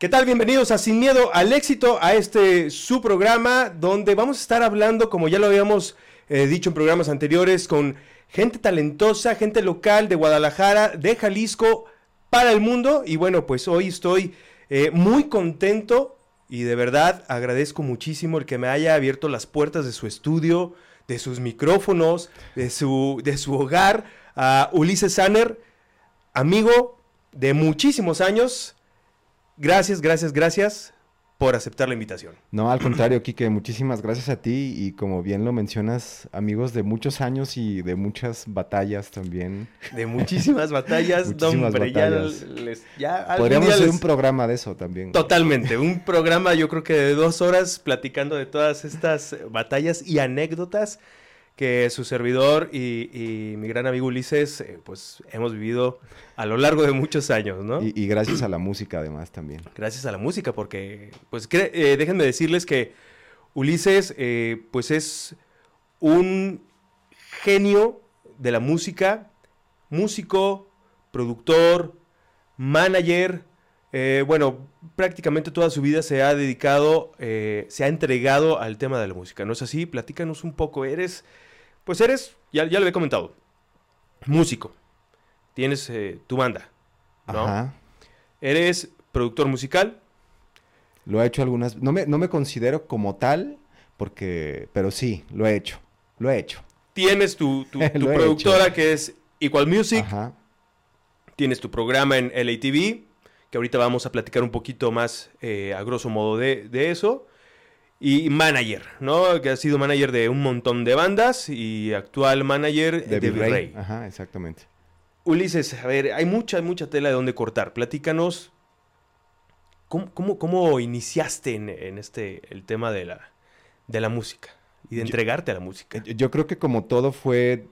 ¿Qué tal? Bienvenidos a Sin Miedo al Éxito, a este su programa donde vamos a estar hablando, como ya lo habíamos eh, dicho en programas anteriores, con gente talentosa, gente local de Guadalajara, de Jalisco, para el mundo. Y bueno, pues hoy estoy eh, muy contento y de verdad agradezco muchísimo el que me haya abierto las puertas de su estudio, de sus micrófonos, de su, de su hogar, a Ulises Sanner, amigo de muchísimos años Gracias, gracias, gracias por aceptar la invitación. No, al contrario, Kike, muchísimas gracias a ti y como bien lo mencionas, amigos de muchos años y de muchas batallas también. De muchísimas batallas, muchísimas batallas. ya Podríamos hacer un programa de eso también. Totalmente, un programa yo creo que de dos horas platicando de todas estas batallas y anécdotas que su servidor y, mi gran amigo Ulises, eh, pues hemos vivido a lo largo de muchos años, ¿no? Y, gracias a la música además también. Gracias a la música, porque, pues eh, déjenme decirles que Ulises, eh, pues es un genio de la música, músico, productor, manager, bueno, prácticamente toda su vida se ha dedicado, se ha entregado al tema de la música, ¿no es así? Platícanos un poco, eres pues eres, ya, ya lo he comentado, músico. Tienes eh, tu banda, ¿no? Eres productor musical. Lo he hecho algunas... No me, no me considero como tal, porque... Pero sí, lo he hecho. Lo he hecho. Tienes tu, tu, productora que es Equal Music. Ajá. Tienes tu programa en LATV, que ahorita vamos a platicar un poquito más eh, a grosso modo de, de eso y manager, ¿no? Que ha sido manager de un montón de bandas y actual manager de, Virrey. Ajá, exactamente. Ulises, a ver, hay mucha, mucha tela de donde cortar. Platícanos, ¿cómo, cómo, iniciaste en, este, el tema de la, de la música y de entregarte a la música? Yo creo que como todo fue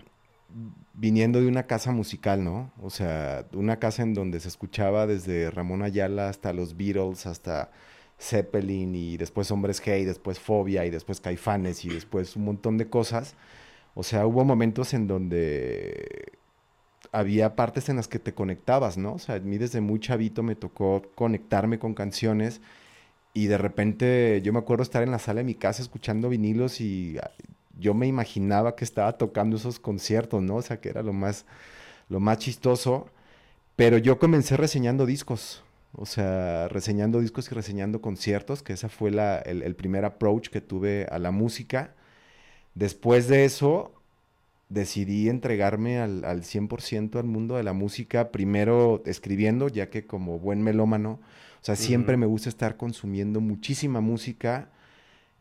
viniendo de una casa musical, ¿no? O sea, una casa en donde se escuchaba desde Ramón Ayala hasta los Beatles, hasta Zeppelin y después Hombres G y después Fobia y después Caifanes y después un montón de cosas. O sea, hubo momentos en donde había partes en las que te conectabas, ¿no? O sea, a mí desde muy chavito me tocó conectarme con canciones y de repente yo me acuerdo estar en la sala de mi casa escuchando vinilos y ah, yo me imaginaba que estaba tocando esos conciertos, ¿no? O sea, que era lo más, lo más chistoso. Pero yo comencé reseñando discos. O sea, reseñando discos y reseñando conciertos, que esa fue la, el, primer approach que tuve a la música. Después de eso, decidí entregarme al, al 100% al mundo de la música, primero escribiendo, ya que como buen melómano, o sea, siempre me gusta estar consumiendo muchísima música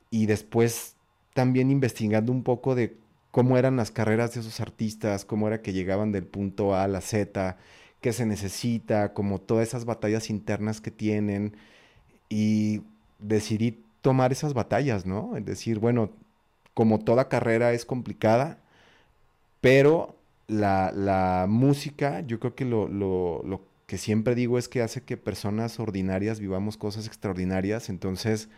y después también investigando un poco de cómo eran las carreras de esos artistas, cómo era que llegaban del punto A a la Z, que se necesita, como todas esas batallas internas que tienen y decidí tomar esas batallas, ¿no? Es decir, bueno, como toda carrera es complicada, pero la, música, yo creo que lo, lo, que siempre digo es que hace que personas ordinarias vivamos cosas extraordinarias, entonces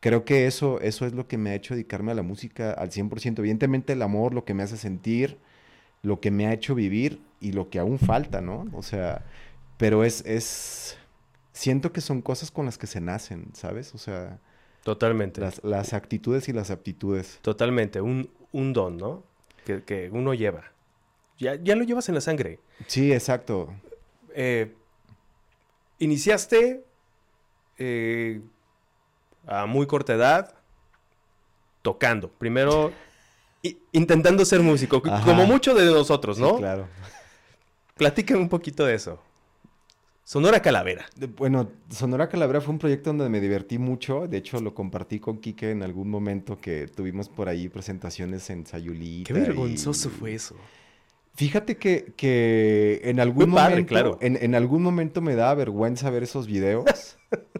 creo que eso, eso es lo que me ha hecho dedicarme a la música al 100%. Evidentemente el amor, lo que me hace sentir, lo que me ha hecho vivir y lo que aún falta, ¿no? O sea, pero es, es, siento que son cosas con las que se nacen, ¿sabes? O sea... Totalmente. Las, actitudes y las aptitudes. Totalmente, un, un don, ¿no? Que, uno lleva. Ya, ya, lo llevas en la sangre. Sí, exacto. Eh, iniciaste eh, a muy corta edad tocando. Primero intentando ser músico, como muchos de nosotros, ¿no? claro. Platícame un poquito de eso. Sonora Calavera. Bueno, Sonora Calavera fue un proyecto donde me divertí mucho. De hecho, lo compartí con Quique en algún momento que tuvimos por ahí presentaciones en Sayulita. Qué vergonzoso fue eso. Fíjate que, que en algún momento. claro. En, en, algún momento me da vergüenza ver esos videos.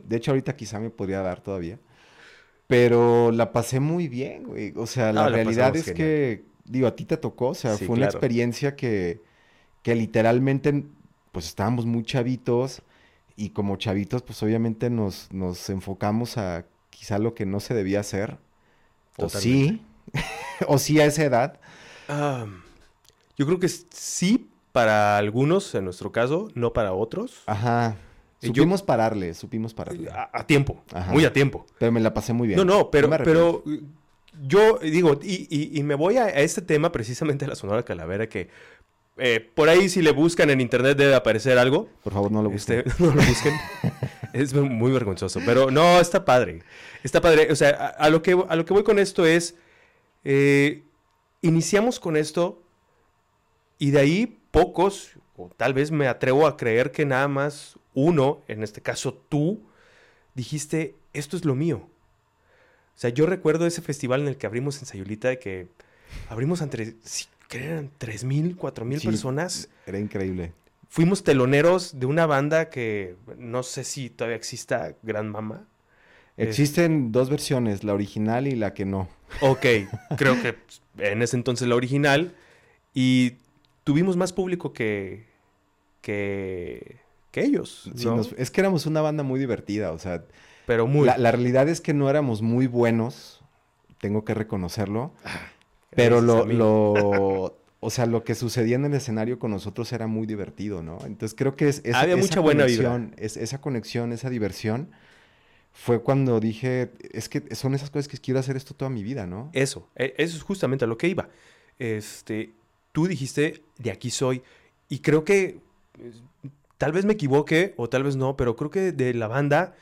De hecho, ahorita quizá me podría dar todavía. Pero la pasé muy bien, güey. O sea, la, realidad es que, digo, a ti te tocó, o sea, fue una experiencia que, que literalmente, pues estábamos muy chavitos y como chavitos, pues obviamente nos, nos enfocamos a quizá lo que no se debía hacer. O sí, o sí a esa edad. yo creo que sí para algunos, en nuestro caso, no para otros. Ajá. Supimos pararle, supimos pararle. A, tiempo, muy a tiempo. Pero me la pasé muy bien. No, no, pero, pero yo digo, y, me voy a, este tema precisamente de la Sonora Calavera, que eh, por ahí si le buscan en internet debe aparecer algo. Por favor, no lo busquen. Este, no lo busquen. es muy vergonzoso, pero no, está padre. Está padre. O sea, a, lo, que, a lo que voy con esto es, eh, iniciamos con esto y de ahí pocos, o tal vez me atrevo a creer que nada más uno, en este caso tú, dijiste, esto es lo mío. O sea, yo recuerdo ese festival en el que abrimos en Sayulita, de que abrimos entre, sí, que eran 3.000, 4.000 personas. Era increíble. Fuimos teloneros de una banda que no sé si todavía exista, Gran Mama. Existen dos versiones, la original y la que no. Ok, creo que en ese entonces la original. Y tuvimos más público que, que, que ellos. es que éramos una banda muy divertida, o sea. Pero muy. La, realidad es que no éramos muy buenos, tengo que reconocerlo. Ah, pero lo, lo, o sea, lo que sucedía en el escenario con nosotros era muy divertido, ¿no? Entonces creo que es, Había esa mucha buena conexión, es, esa conexión, esa diversión, fue cuando dije, es que son esas cosas que quiero hacer esto toda mi vida, ¿no? Eso, e, eso es justamente a lo que iba. Este, tú dijiste, de aquí soy, y creo que tal vez me equivoque o tal vez no, pero creo que de la banda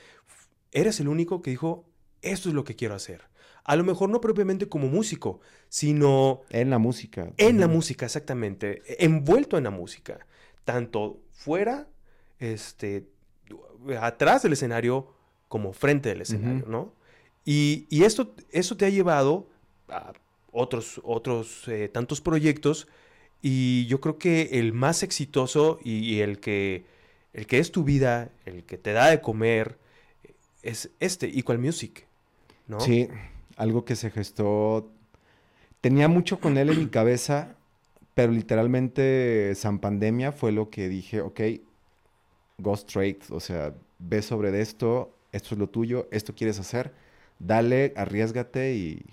eres el único que dijo, esto es lo que quiero hacer. A lo mejor no propiamente como músico, sino... En la música. En la música, exactamente. Envuelto en la música. Tanto fuera, este, atrás del escenario, como frente del escenario, ¿no? Y, esto, eso te ha llevado a otros, otros eh, tantos proyectos y yo creo que el más exitoso y, el, que, el que es tu vida, el que te da de comer, es este, Equal Music, ¿no? Sí, algo que se gestó. Tenía mucho con él en mi cabeza, pero literalmente San Pandemia fue lo que dije, ok, go straight, o sea, ve sobre esto, esto es lo tuyo, esto quieres hacer, dale, arriesgate y,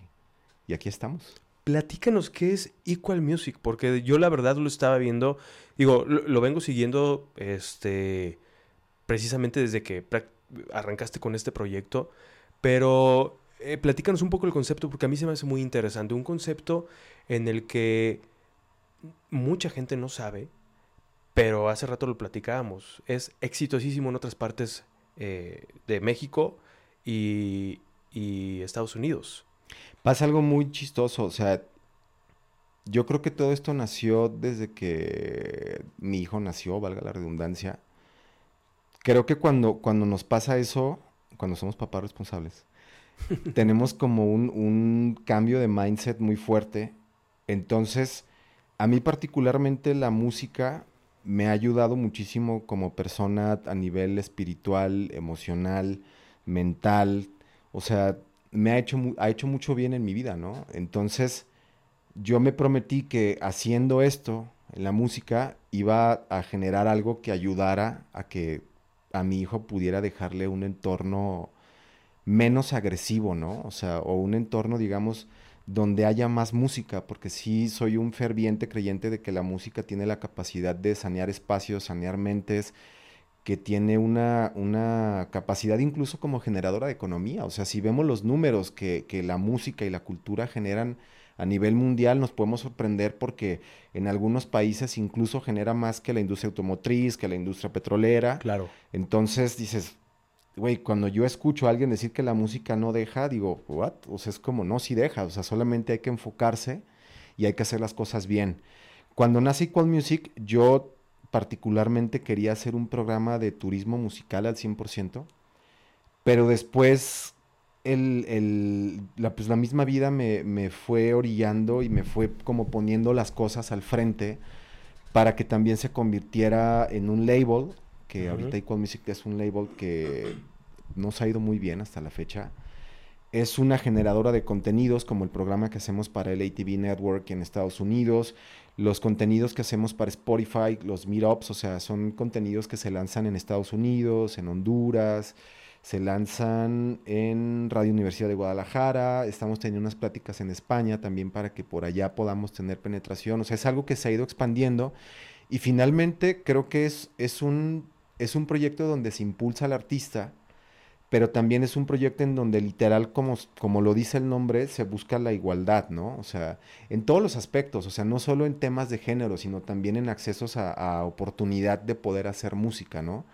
y aquí estamos platícanos qué es Equal Music, porque yo la verdad lo estaba viendo, digo, lo, vengo siguiendo este, precisamente desde que arrancaste con este proyecto, pero eh, platícanos un poco el concepto, porque a mí se me hace muy interesante, un concepto en el que mucha gente no sabe, pero hace rato lo platicábamos, es exitosísimo en otras partes eh, de México y Estados Unidos. Pasa algo muy chistoso, o sea, yo creo que todo esto nació desde que mi hijo nació, valga la redundancia. Creo que cuando, cuando nos pasa eso, cuando somos papás responsables, tenemos como un, un, cambio de mindset muy fuerte. Entonces, a mí particularmente la música me ha ayudado muchísimo como persona a nivel espiritual, emocional, mental. O sea, me ha hecho, ha hecho mucho bien en mi vida, ¿no? Entonces, yo me prometí que haciendo esto en la música iba a generar algo que ayudara a que a mi hijo pudiera dejarle un entorno menos agresivo, ¿no? O sea, o un entorno, digamos, donde haya más música, porque sí soy un ferviente creyente de que la música tiene la capacidad de sanear espacios, sanear mentes, que tiene una, una, capacidad incluso como generadora de economía. O sea, si vemos los números que, que, la música y la cultura generan a nivel mundial, nos podemos sorprender porque en algunos países incluso genera más que la industria automotriz, que la industria petrolera. Claro. Entonces dices, güey, cuando yo escucho a alguien decir que la música no deja, digo, ¿what? O sea, es como, no, sí deja. O sea, solamente hay que enfocarse y hay que hacer las cosas bien. Cuando nace Equal Music, yo particularmente quería hacer un programa de turismo musical al 100%, pero después el, la, pues la misma vida me, fue orillando y me fue como poniendo las cosas al frente para que también se convirtiera en un label, que ahorita Equal Music es un label que nos ha ido muy bien hasta la fecha. Es una generadora de contenidos como el programa que hacemos para el ATV Network en Estados Unidos, los contenidos que hacemos para Spotify, los meetups, o sea, son contenidos que se lanzan en Estados Unidos, en Honduras, se lanzan en Radio Universidad de Guadalajara, estamos teniendo unas pláticas en España también para que por allá podamos tener penetración, o sea, es algo que se ha ido expandiendo y finalmente creo que es, es un es un proyecto donde se impulsa al artista, pero también es un proyecto en donde literal, como, como lo dice el nombre, se busca la igualdad, ¿no? O sea, en todos los aspectos, o sea, no solo en temas de género, sino también en accesos a, oportunidad de poder hacer música, ¿no? O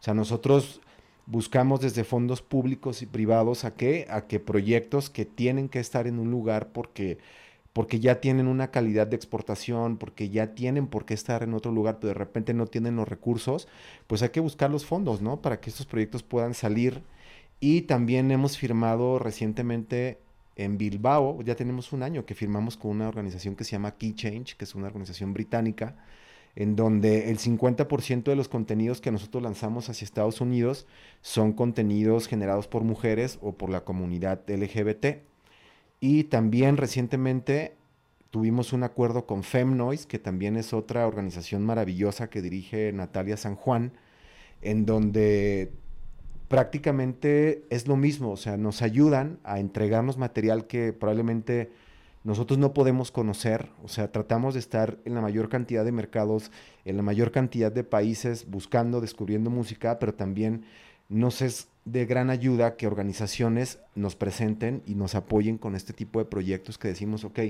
sea, nosotros buscamos desde fondos públicos y privados a qué? A que proyectos que tienen que estar en un lugar porque porque ya tienen una calidad de exportación, porque ya tienen por qué estar en otro lugar, pero de repente no tienen los recursos, pues hay que buscar los fondos, ¿no? Para que estos proyectos puedan salir. Y también hemos firmado recientemente en Bilbao, ya tenemos un año que firmamos con una organización que se llama Key Change, que es una organización británica, en donde el 50% de los contenidos que nosotros lanzamos hacia Estados Unidos son contenidos generados por mujeres o por la comunidad LGBT. Y también recientemente tuvimos un acuerdo con FemNoise, que también es otra organización maravillosa que dirige Natalia San Juan, en donde prácticamente es lo mismo, o sea, nos ayudan a entregarnos material que probablemente nosotros no podemos conocer, o sea, tratamos de estar en la mayor cantidad de mercados, en la mayor cantidad de países buscando, descubriendo música, pero también nos es de gran ayuda que organizaciones nos presenten y nos apoyen con este tipo de proyectos que decimos, ok,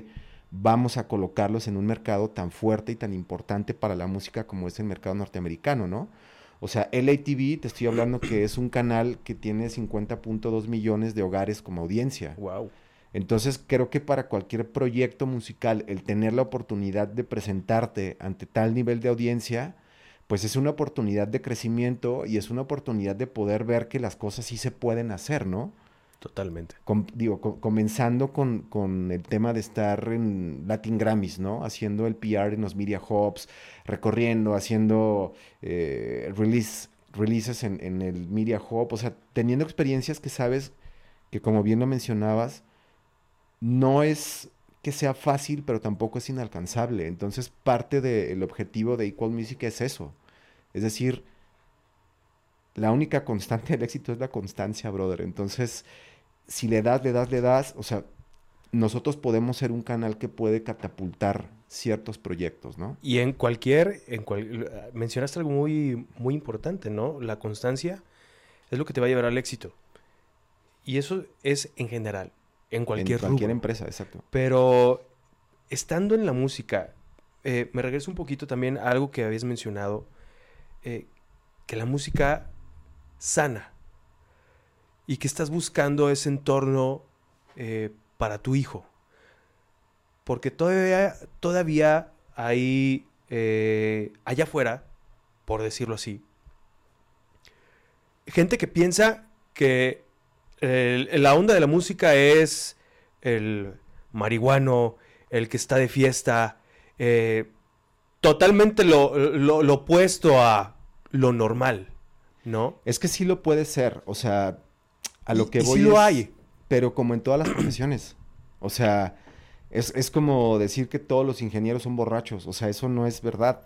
vamos a colocarlos en un mercado tan fuerte y tan importante para la música como es el mercado norteamericano, ¿no? O sea, LATV, te estoy hablando que es un canal que tiene 50.2 millones de hogares como audiencia. Wow. Entonces, creo que para cualquier proyecto musical, el tener la oportunidad de presentarte ante tal nivel de audiencia, pues es una oportunidad de crecimiento y es una oportunidad de poder ver que las cosas sí se pueden hacer, ¿no? Totalmente. digo, comenzando con, el tema de estar en Latin Grammys, ¿no? Haciendo el PR en los Media Hubs, recorriendo, haciendo eh, release, releases en, en, el Media Hub, o sea, teniendo experiencias que sabes que, como bien lo mencionabas, no es que sea fácil, pero tampoco es inalcanzable. Entonces, parte del objetivo de Equal Music es eso. Es decir, la única constante del éxito es la constancia, brother. Entonces, si le das, le das, le das, o sea, nosotros podemos ser un canal que puede catapultar ciertos proyectos, ¿no? Y en cualquier, en mencionaste algo muy, muy importante, ¿no? La constancia es lo que te va a llevar al éxito. Y eso es en general. En cualquier, en cualquier empresa, exacto. Pero estando en la música, eh, me regreso un poquito también a algo que habías mencionado, eh, que la música sana y que estás buscando ese entorno eh, para tu hijo. Porque todavía, todavía hay allá afuera, por decirlo así, gente que piensa que la onda de la música es el marihuano, el que está de fiesta, eh, totalmente lo, opuesto a lo normal, ¿no? Es que sí lo puede ser, o sea, a lo que voy. Sí lo hay. Pero como en todas las profesiones. O sea, es, como decir que todos los ingenieros son borrachos. O sea, eso no es verdad.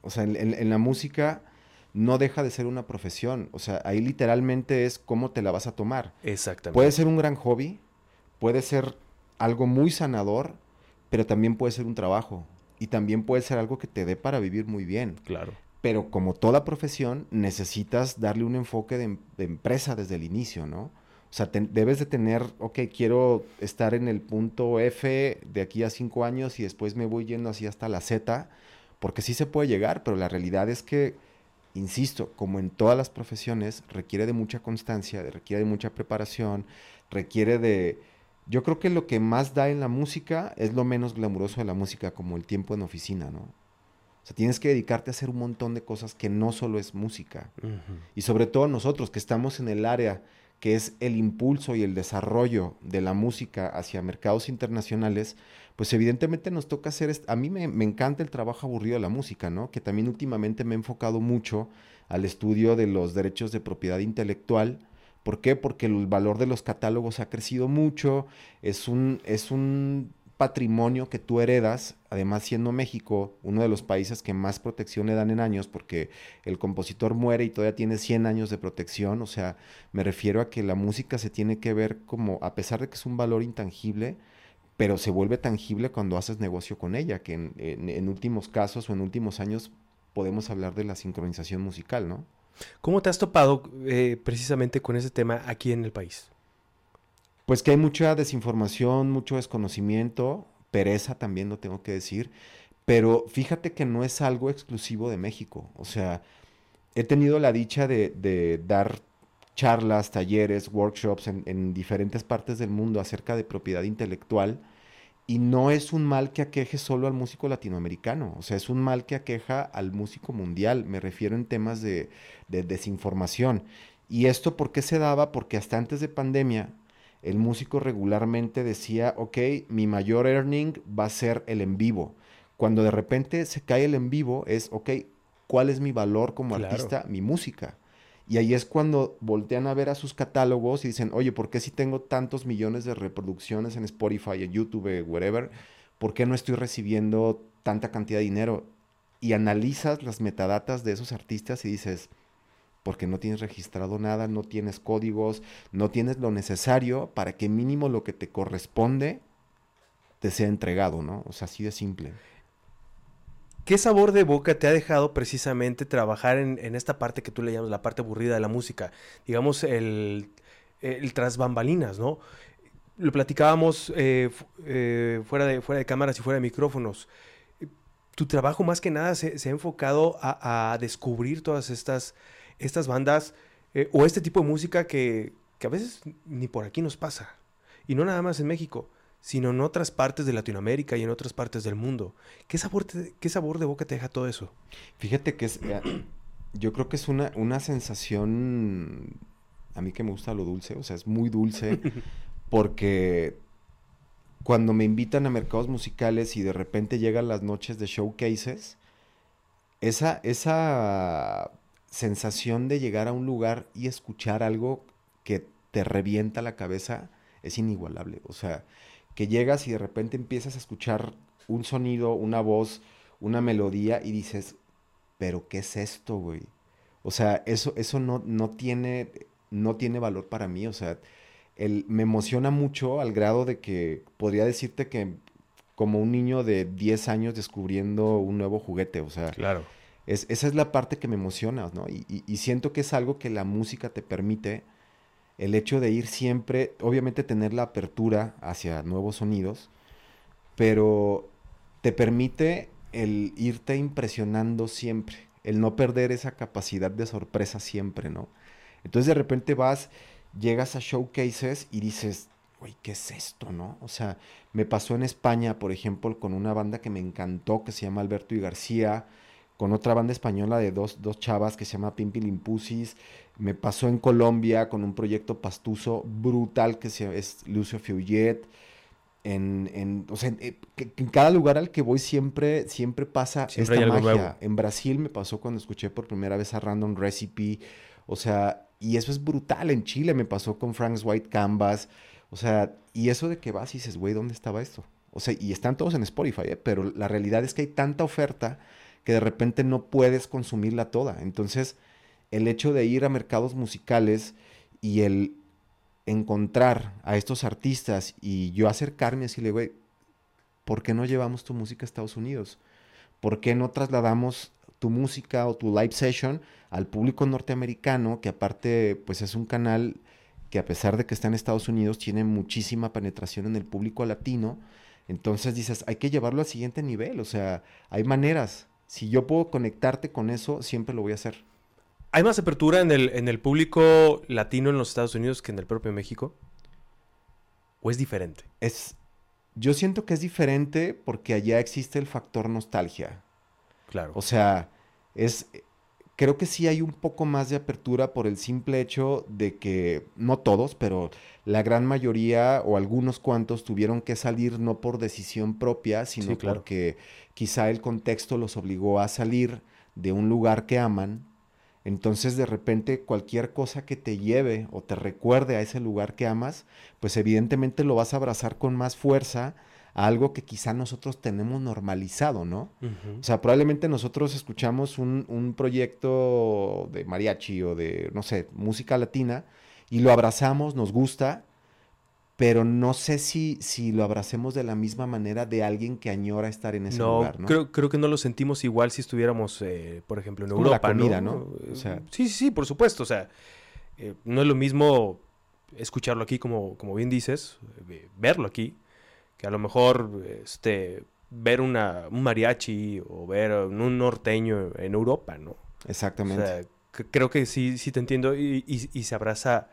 O sea, en la música no deja de ser una profesión. O sea, ahí literalmente es cómo te la vas a tomar. Exactamente. Puede ser un gran hobby, puede ser algo muy sanador, pero también puede ser un trabajo. Y también puede ser algo que te dé para vivir muy bien. Claro. Pero como toda profesión, necesitas darle un enfoque de, empresa desde el inicio, ¿no? O sea, debes de tener, ok, quiero estar en el punto F de aquí a cinco años y después me voy yendo así hasta la Z, porque sí se puede llegar, pero la realidad es que insisto, como en todas las profesiones, requiere de mucha constancia, requiere de mucha preparación, requiere de... Yo creo que lo que más da en la música es lo menos glamuroso de la música, como el tiempo en oficina, ¿no? O sea, tienes que dedicarte a hacer un montón de cosas que no solo es música. Y sobre todo nosotros que estamos en el área que es el impulso y el desarrollo de la música hacia mercados internacionales, pues evidentemente nos toca hacer, a mí me, encanta el trabajo aburrido de la música, ¿no? Que también últimamente me he enfocado mucho al estudio de los derechos de propiedad intelectual. ¿Por qué? Porque el valor de los catálogos ha crecido mucho, es un, es un patrimonio que tú heredas, además siendo México uno de los países que más protección le dan en años, porque el compositor muere y todavía tiene 100 años de protección, o sea, me refiero a que la música se tiene que ver como, a pesar de que es un valor intangible, pero se vuelve tangible cuando haces negocio con ella, que en, últimos casos o en últimos años podemos hablar de la sincronización musical, ¿no? ¿Cómo te has topado eh, precisamente con ese tema aquí en el país? Pues que hay mucha desinformación, mucho desconocimiento, pereza también lo tengo que decir, pero fíjate que no es algo exclusivo de México. O sea, he tenido la dicha de, dar charlas, talleres, workshops en, en, diferentes partes del mundo acerca de propiedad intelectual y no es un mal que aqueje solo al músico latinoamericano, o sea, es un mal que aqueja al músico mundial, me refiero en temas de, desinformación. ¿Y esto por qué se daba? Porque hasta antes de pandemia, el músico regularmente decía, ok, mi mayor earning va a ser el en vivo. Cuando de repente se cae el en vivo, es, ok, ¿cuál es mi valor como artista? Mi música. Y ahí es cuando voltean a ver a sus catálogos y dicen, oye, ¿por qué si tengo tantos millones de reproducciones en Spotify, en YouTube, wherever, ¿por qué no estoy recibiendo tanta cantidad de dinero? Y analizas las metadatas de esos artistas y dices, porque no tienes registrado nada, no tienes códigos, no tienes lo necesario para que mínimo lo que te corresponde te sea entregado, ¿no? O sea, así de simple. ¿Qué sabor de boca te ha dejado precisamente trabajar en, esta parte que tú le llamas la parte aburrida de la música? Digamos, el, el tras bambalinas, ¿no? Lo platicábamos eh, eh, fuera, de, fuera de cámaras y fuera de micrófonos. Tu trabajo más que nada se, ha enfocado a, descubrir todas estas, estas bandas eh, o este tipo de música que, que a veces ni por aquí nos pasa. Y no nada más en México sino en otras partes de Latinoamérica y en otras partes del mundo. ¿Qué sabor, qué sabor de boca te deja todo eso? Fíjate que es, eh, yo creo que es una, una sensación, a mí que me gusta lo dulce, o sea, es muy dulce, porque cuando me invitan a mercados musicales y de repente llegan las noches de showcases, esa, esa sensación de llegar a un lugar y escuchar algo que te revienta la cabeza es inigualable. O sea, que llegas y de repente empiezas a escuchar un sonido, una voz, una melodía y dices, pero ¿qué es esto, güey? O sea, eso, eso no, no, tiene, no tiene valor para mí, o sea, el, me emociona mucho al grado de que podría decirte que como un niño de 10 años descubriendo un nuevo juguete, o sea, claro. Es, esa es la parte que me emociona, ¿no? y siento que es algo que la música te permite el hecho de ir siempre, obviamente tener la apertura hacia nuevos sonidos, pero te permite el irte impresionando siempre, el no perder esa capacidad de sorpresa siempre, ¿no? Entonces de repente vas, llegas a showcases y dices, uy, ¿qué es esto, no? O sea, me pasó en España, por ejemplo, con una banda que me encantó, que se llama Alberto y García, con otra banda española de dos, dos chavas que se llama Pimpi Limpusis. Me pasó en Colombia con un proyecto pastuso brutal que se, es Lucio Fiuget. En, en, o sea, en, eh, cada lugar al que voy siempre, siempre pasa esta magia. En Brasil me pasó cuando escuché por primera vez a Random Recipe. O sea, y eso es brutal. En Chile me pasó con Frank's White Canvas. O sea, y eso de que vas y dices, güey, ¿dónde estaba esto? O sea, y están todos en Spotify, ¿eh? pero la realidad es que hay tanta oferta que de repente no puedes consumirla toda. Entonces, el hecho de ir a mercados musicales y el encontrar a estos artistas y yo acercarme y decirle, güey, ¿por qué no llevamos tu música a Estados Unidos? ¿Por qué no trasladamos tu música o tu live session al público norteamericano, que aparte, pues es un canal que a pesar de que está en Estados Unidos, tiene muchísima penetración en el público latino. Entonces dices, hay que llevarlo al siguiente nivel, o sea, hay maneras si yo puedo conectarte con eso, siempre lo voy a hacer. ¿Hay más apertura en el, en el público latino en los Estados Unidos que en el propio México? ¿O es diferente? Es, yo siento que es diferente porque allá existe el factor nostalgia. Claro. O sea, es, creo que sí hay un poco más de apertura por el simple hecho de que, no todos, pero la gran mayoría o algunos cuantos tuvieron que salir no por decisión propia, sino porque quizá el contexto los obligó a salir de un lugar que aman. Entonces de repente cualquier cosa que te lleve o te recuerde a ese lugar que amas, pues evidentemente lo vas a abrazar con más fuerza a algo que quizá nosotros tenemos normalizado, ¿no? O sea, probablemente nosotros escuchamos un, un, proyecto de mariachi o de, no sé, música latina y lo abrazamos, nos gusta, pero no sé si, si lo abracemos de la misma manera de alguien que añora estar en ese lugar, ¿no? Creo, creo que no lo sentimos igual si estuviéramos, eh, por ejemplo, en Europa, la comida, ¿no? O sea, sí, sí, sí, por supuesto. O sea, eh, no es lo mismo escucharlo aquí, como, como bien dices, eh, verlo aquí, que a lo mejor este, ver una, un mariachi o ver un norteño en Europa, ¿no? Exactamente. O sea, creo que sí, sí te entiendo y, y, y se abraza,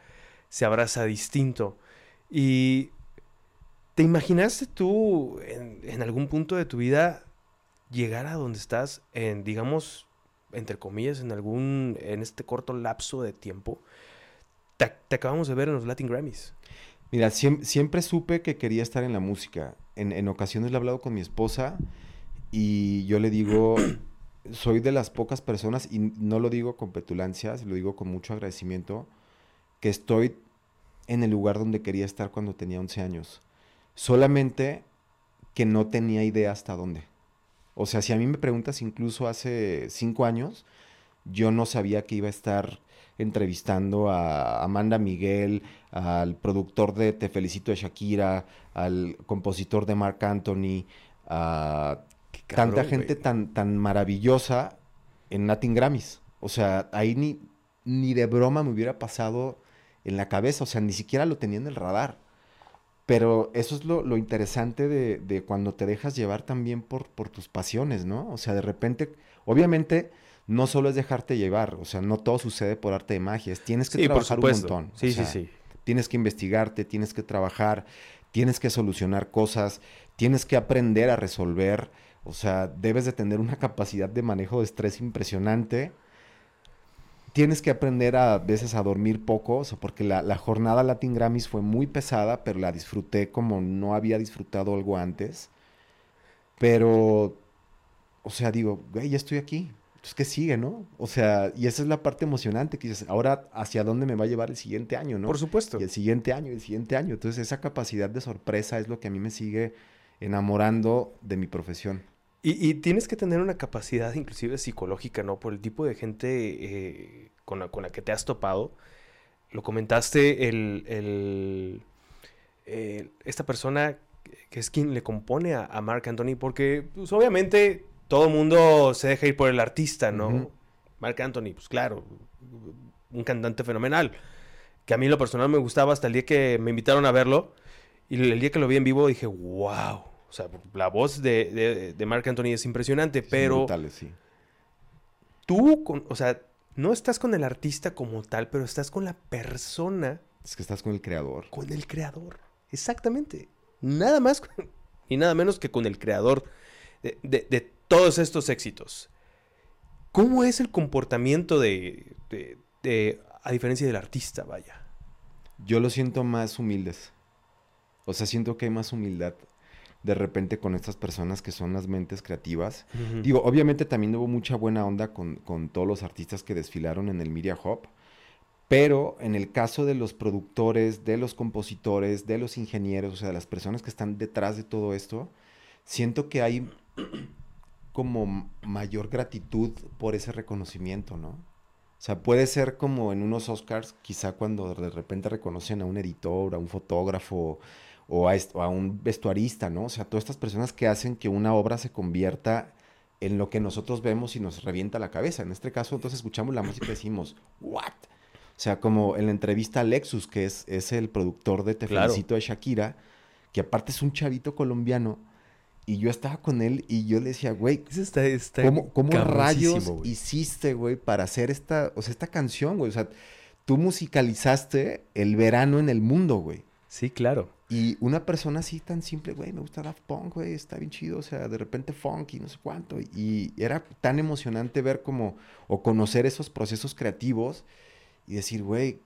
se abraza distinto. ¿Y te imaginaste tú en, en, algún punto de tu vida llegar a donde estás en, digamos, entre comillas, en algún, en este corto lapso de tiempo? Te, te acabamos de ver en los Latin Grammys. Mira, siempre, siempre supe que quería estar en la música. En, ocasiones le he hablado con mi esposa y yo le digo, soy de las pocas personas, y no lo digo con petulancia, lo digo con mucho agradecimiento, que estoy en el lugar donde quería estar cuando tenía 11 años. Solamente que no tenía idea hasta dónde. O sea, si a mí me preguntas incluso hace 5 años, yo no sabía que iba a estar entrevistando a Amanda Miguel, al productor de Te Felicito de Shakira, al compositor de Mark Anthony, a cabrón, tanta gente tan, tan maravillosa en Latin Grammys. O sea, ahí ni, ni de broma me hubiera pasado en la cabeza, o sea, ni siquiera lo tenía en el radar. Pero eso es lo, lo interesante de, de, cuando te dejas llevar también por, por tus pasiones, ¿no? O sea, de repente, obviamente, no solo es dejarte llevar, o sea, no todo sucede por arte de magia, tienes que sí, trabajar un montón. Sí, o sea, sí, sí. Tienes que investigarte, tienes que trabajar, tienes que solucionar cosas, tienes que aprender a resolver, o sea, debes de tener una capacidad de manejo de estrés impresionante tienes que aprender a veces a dormir poco, o sea, porque la, la, jornada Latin Grammys fue muy pesada, pero la disfruté como no había disfrutado algo antes. Pero, o sea, digo, güey, ya estoy aquí. Entonces, ¿qué sigue, no? O sea, y esa es la parte emocionante, que dices, ahora, ¿hacia dónde me va a llevar el siguiente año, no? Por supuesto. Y el siguiente año, y el siguiente año. Entonces, esa capacidad de sorpresa es lo que a mí me sigue enamorando de mi profesión. Y, y, tienes que tener una capacidad inclusive psicológica, ¿no? Por el tipo de gente eh, con, la, con, la, que te has topado. Lo comentaste, el, el, eh, esta persona que es quien le compone a, a Mark Anthony, porque pues, obviamente todo mundo se deja ir por el artista, ¿no? Uh -huh. Mark Anthony, pues claro, un cantante fenomenal, que a mí lo personal me gustaba hasta el día que me invitaron a verlo. Y el día que lo vi en vivo dije, wow, o sea, la voz de, de, de Mark Anthony es impresionante, pero... Brutales, sí. Tú, con, o sea, no estás con el artista como tal, pero estás con la persona. Es que estás con el creador. Con el creador, exactamente. Nada más y nada menos que con el creador de, de, de todos estos éxitos. ¿Cómo es el comportamiento de, de, a diferencia del artista, vaya? Yo lo siento más humildes. O sea, siento que hay más humildad de repente con estas personas que son las mentes creativas. Uh -huh. Digo, obviamente también hubo mucha buena onda con, con, todos los artistas que desfilaron en el Media Hub, pero en el caso de los productores, de los compositores, de los ingenieros, o sea, de las personas que están detrás de todo esto, siento que hay como mayor gratitud por ese reconocimiento, ¿no? O sea, puede ser como en unos Oscars, quizá cuando de repente reconocen a un editor, a un fotógrafo, o a, o a, un vestuarista, ¿no? O sea, todas estas personas que hacen que una obra se convierta en lo que nosotros vemos y nos revienta la cabeza. En este caso, entonces escuchamos la música y decimos, ¿what? O sea, como en la entrevista a Lexus, que es, es el productor de Te claro. Felicito de Shakira, que aparte es un chavito colombiano, y yo estaba con él y yo le decía, güey, está, está ¿cómo, cómo rayos wey. hiciste, güey, para hacer esta, o sea, esta canción, güey? O sea, tú musicalizaste el verano en el mundo, güey. Sí, claro. Y una persona así tan simple, güey, me gusta Daft Punk, güey, está bien chido, o sea, de repente funk y no sé cuánto. Y era tan emocionante ver como, o conocer esos procesos creativos y decir, güey,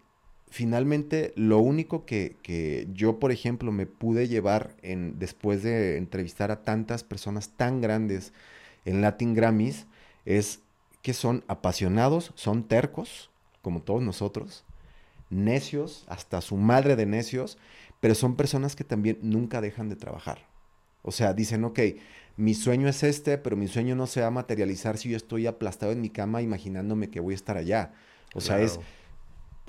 finalmente lo único que, que, yo, por ejemplo, me pude llevar en, después de entrevistar a tantas personas tan grandes en Latin Grammys es que son apasionados, son tercos, como todos nosotros, necios, hasta su madre de necios, pero son personas que también nunca dejan de trabajar. O sea, dicen, ok, mi sueño es este, pero mi sueño no se va a materializar si yo estoy aplastado en mi cama imaginándome que voy a estar allá. O sea, es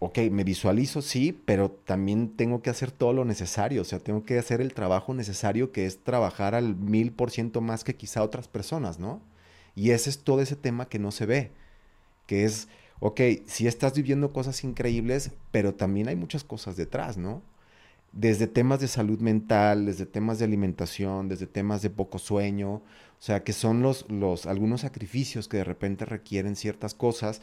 ok, me visualizo, sí, pero también tengo que hacer todo lo necesario, o sea, tengo que hacer el trabajo necesario que es trabajar al mil por ciento más que quizá otras personas, ¿no? Y ese es todo ese tema que no se ve, que es, ok, sí estás viviendo cosas increíbles, pero también hay muchas cosas detrás, ¿no? Desde temas de salud mental, desde temas de alimentación, desde temas de poco sueño, o sea, que son los, los, algunos sacrificios que de repente requieren ciertas cosas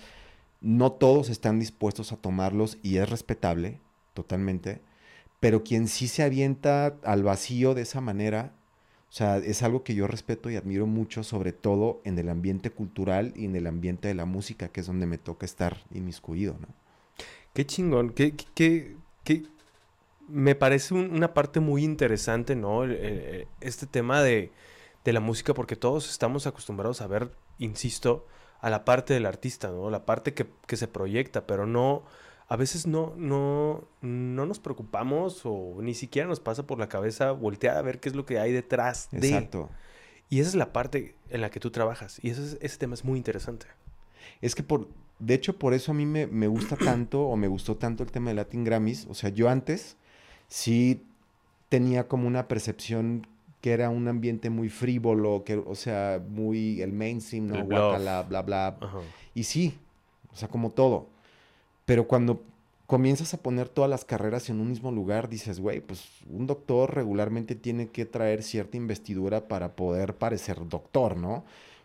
no todos están dispuestos a tomarlos y es respetable totalmente, pero quien sí se avienta al vacío de esa manera, o sea, es algo que yo respeto y admiro mucho, sobre todo en el ambiente cultural y en el ambiente de la música, que es donde me toca estar inmiscuido, ¿no? Qué chingón, qué, qué, qué, me parece una parte muy interesante, ¿no? este tema de, de la música, porque todos estamos acostumbrados a ver, insisto, a la parte del artista, ¿no? La parte que, se proyecta, pero no, a veces no, no, no nos preocupamos o ni siquiera nos pasa por la cabeza voltear a ver qué es lo que hay detrás de. Exacto. Y esa es la parte en la que tú trabajas. Y ese, ese tema es muy interesante. Es que por, de hecho, por eso a mí me, me gusta tanto o me gustó tanto el tema de Latin Grammys. O sea, yo antes sí tenía como una percepción que era un ambiente muy frívolo, que, o sea, muy el mainstream, ¿no? bla, bla. Y sí, o sea, como todo. Pero cuando comienzas a poner todas las carreras en un mismo lugar, dices, güey, pues un doctor regularmente tiene que traer cierta investidura para poder parecer doctor, ¿no?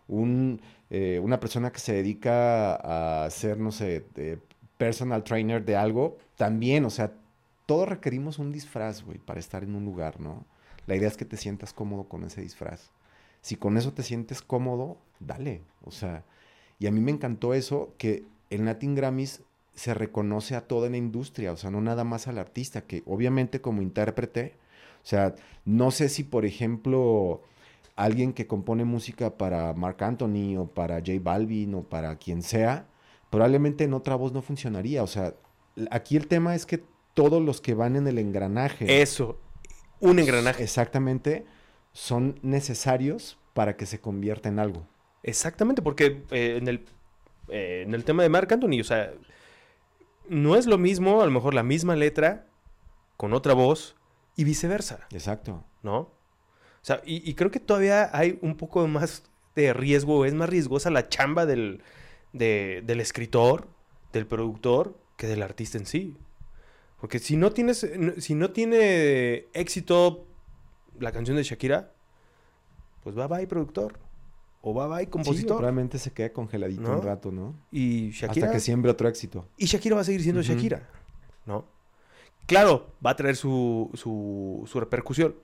Un, eh, una persona que se dedica a ser, no sé, personal trainer de algo, también, o sea, todos requerimos un disfraz, güey, para estar en un lugar, ¿no? La idea es que te sientas cómodo con ese disfraz. Si con eso te sientes cómodo, dale. O sea, y a mí me encantó eso, que el Latin Grammys se reconoce a toda la industria, o sea, no nada más al artista, que obviamente como intérprete, o sea, no sé si por ejemplo alguien que compone música para Mark Anthony o para J Balvin o para quien sea, probablemente en otra voz no funcionaría, o sea, aquí el tema es que todos los que van en el engranaje. Eso, un engranaje. Exactamente, son necesarios para que se convierta en algo. Exactamente, porque eh, en, el, eh, en el tema de Marc Anthony, o sea, no es lo mismo, a lo mejor la misma letra con otra voz y viceversa. Exacto. ¿No? O sea, y, creo que todavía hay un poco más de riesgo, es más riesgosa la chamba del, del escritor, del productor, que del artista en sí. Porque si no tienes, si no tiene éxito la canción de Shakira, pues va bye productor. O va bye compositor. probablemente se quede congeladito un rato, ¿no? Y Shakira. Hasta que siembre otro éxito. Y Shakira va a seguir siendo Shakira, ¿no? Claro, va a traer su, su, repercusión.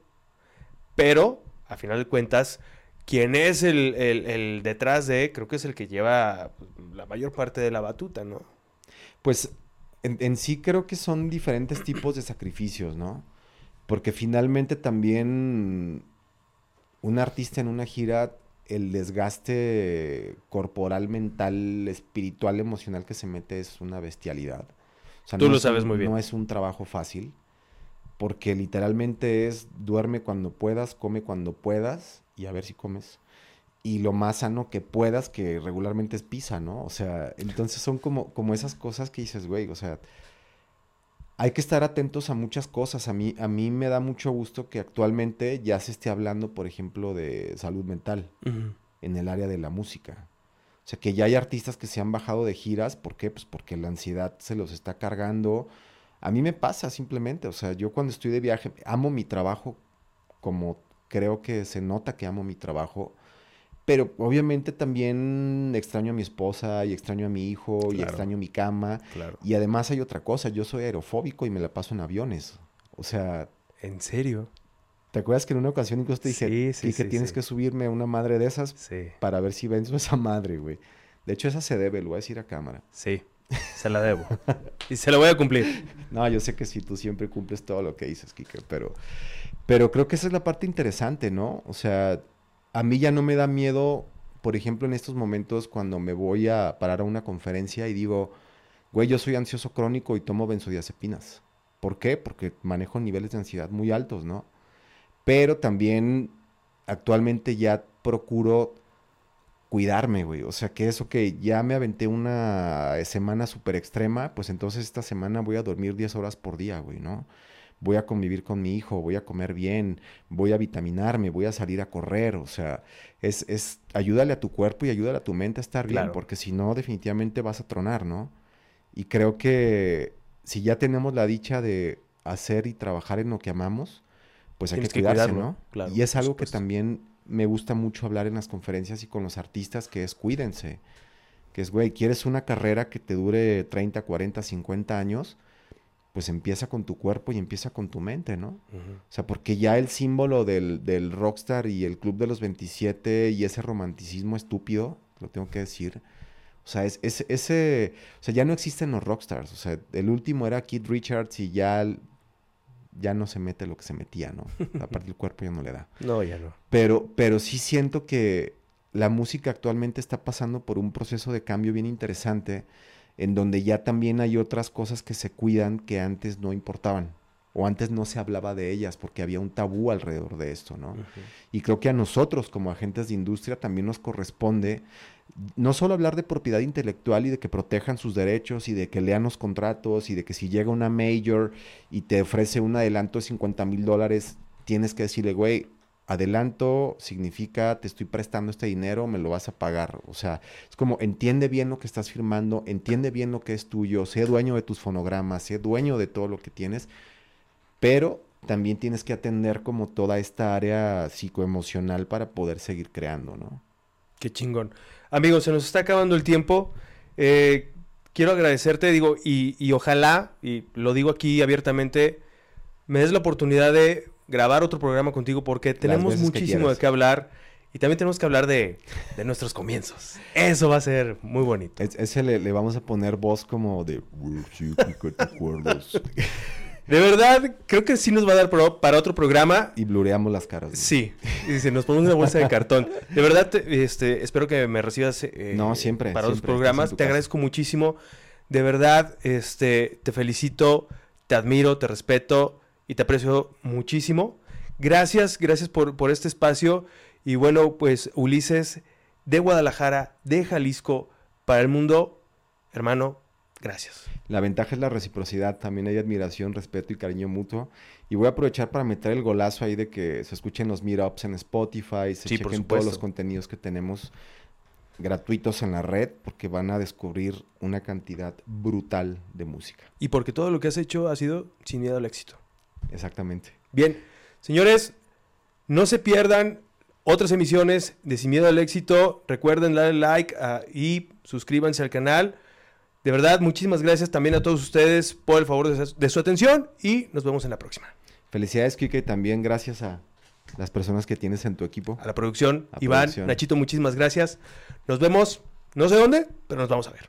Pero, a final de cuentas, quien es el, el, detrás de, creo que es el que lleva pues, la mayor parte de la batuta, ¿no? Pues en, sí creo que son diferentes tipos de sacrificios, ¿no? Porque finalmente también un artista en una gira, el desgaste corporal, mental, espiritual, emocional que se mete es una bestialidad. Tú lo sabes muy bien. No es un trabajo fácil, porque literalmente es duerme cuando puedas, come cuando puedas y a ver si comes y lo más sano que puedas, que regularmente es pizza, ¿no? O sea, entonces son como, como esas cosas que dices, güey, o sea, hay que estar atentos a muchas cosas. A mí, a mí me da mucho gusto que actualmente ya se esté hablando, por ejemplo, de salud mental en el área de la música. O sea, que ya hay artistas que se han bajado de giras. ¿Por qué? Pues porque la ansiedad se los está cargando. A mí me pasa simplemente. O sea, yo cuando estoy de viaje, amo mi trabajo como creo que se nota que amo mi trabajo pero obviamente también extraño a mi esposa y extraño a mi hijo y extraño mi cama. Y además hay otra cosa, yo soy aerofóbico y me la paso en aviones. O sea... ¿En serio? ¿Te acuerdas que en una ocasión incluso te dije, que tienes que subirme a una madre de esas para ver si venzo esa madre, güey? De hecho, esa se debe, lo voy a decir a cámara. Sí, se la debo. y se la voy a cumplir. No, yo sé que sí, tú siempre cumples todo lo que dices, Kike, pero, pero creo que esa es la parte interesante, ¿no? O sea, a mí ya no me da miedo, por ejemplo, en estos momentos cuando me voy a parar a una conferencia y digo, güey, yo soy ansioso crónico y tomo benzodiazepinas. ¿Por qué? Porque manejo niveles de ansiedad muy altos, ¿no? Pero también actualmente ya procuro cuidarme, güey. O sea, que eso que ya me aventé una semana súper extrema, pues entonces esta semana voy a dormir 10 horas por día, güey, ¿no? Voy a convivir con mi hijo, voy a comer bien, voy a vitaminarme, voy a salir a correr. O sea, es, es ayúdale a tu cuerpo y ayúdale a tu mente a estar bien, porque si no, definitivamente vas a tronar, ¿no? Y creo que si ya tenemos la dicha de hacer y trabajar en lo que amamos, pues hay que cuidarse, ¿no? y es algo que también me gusta mucho hablar en las conferencias y con los artistas, que es cuídense. Que es, güey, quieres una carrera que te dure 30, 40, 50 años, pues empieza con tu cuerpo y empieza con tu mente, ¿no? O sea, porque ya el símbolo del, del, rockstar y el club de los 27 y ese romanticismo estúpido, lo tengo que decir, o sea, es, ese, o sea, ya no existen los rockstars, o sea, el último era Keith Richards y ya ya no se mete lo que se metía, ¿no? Aparte el cuerpo ya no le da. No, ya no. Pero, pero sí siento que la música actualmente está pasando por un proceso de cambio bien interesante, en donde ya también hay otras cosas que se cuidan que antes no importaban o antes no se hablaba de ellas porque había un tabú alrededor de esto, ¿no? Y creo que a nosotros como agentes de industria también nos corresponde no solo hablar de propiedad intelectual y de que protejan sus derechos y de que lean los contratos y de que si llega una major y te ofrece un adelanto de 50 mil dólares, tienes que decirle, güey, adelanto significa te estoy prestando este dinero, me lo vas a pagar. O sea, es como entiende bien lo que estás firmando, entiende bien lo que es tuyo, sé dueño de tus fonogramas, sé dueño de todo lo que tienes, pero también tienes que atender como toda esta área psicoemocional para poder seguir creando, ¿no? Qué chingón. Amigos, se nos está acabando el tiempo. Eh, quiero agradecerte, digo, y, ojalá, y lo digo aquí abiertamente, me des la oportunidad de grabar otro programa contigo porque tenemos muchísimo de qué hablar. Y también tenemos que hablar de, nuestros comienzos. Eso va a ser muy bonito. ese le, le, vamos a poner voz como de... De verdad, creo que sí nos va a dar para otro programa. Y blureamos las caras. Sí, y nos ponemos una bolsa de cartón. De verdad, este, espero que me recibas eh, no, siempre, para otros programas. Te agradezco muchísimo. De verdad, este, te felicito, te admiro, te respeto y te aprecio muchísimo. Gracias, gracias por, por este espacio. Y bueno, pues Ulises de Guadalajara, de Jalisco, para el mundo, hermano, gracias. La ventaja es la reciprocidad, también hay admiración, respeto y cariño mutuo. Y voy a aprovechar para meter el golazo ahí de que se escuchen los meetups en Spotify, se chequen todos los contenidos que tenemos gratuitos en la red, porque van a descubrir una cantidad brutal de música. Y porque todo lo que has hecho ha sido sin miedo al éxito. Exactamente. Bien, señores, no se pierdan otras emisiones de Sin Miedo al Éxito. Recuerden darle like ah, y suscríbanse al canal. De verdad, muchísimas gracias también a todos ustedes por el favor de, su atención y nos vemos en la próxima. Felicidades, Kike, también gracias a las personas que tienes en tu equipo. A la producción, Iván, Nachito, muchísimas gracias. Nos vemos, no sé dónde, pero nos vamos a ver.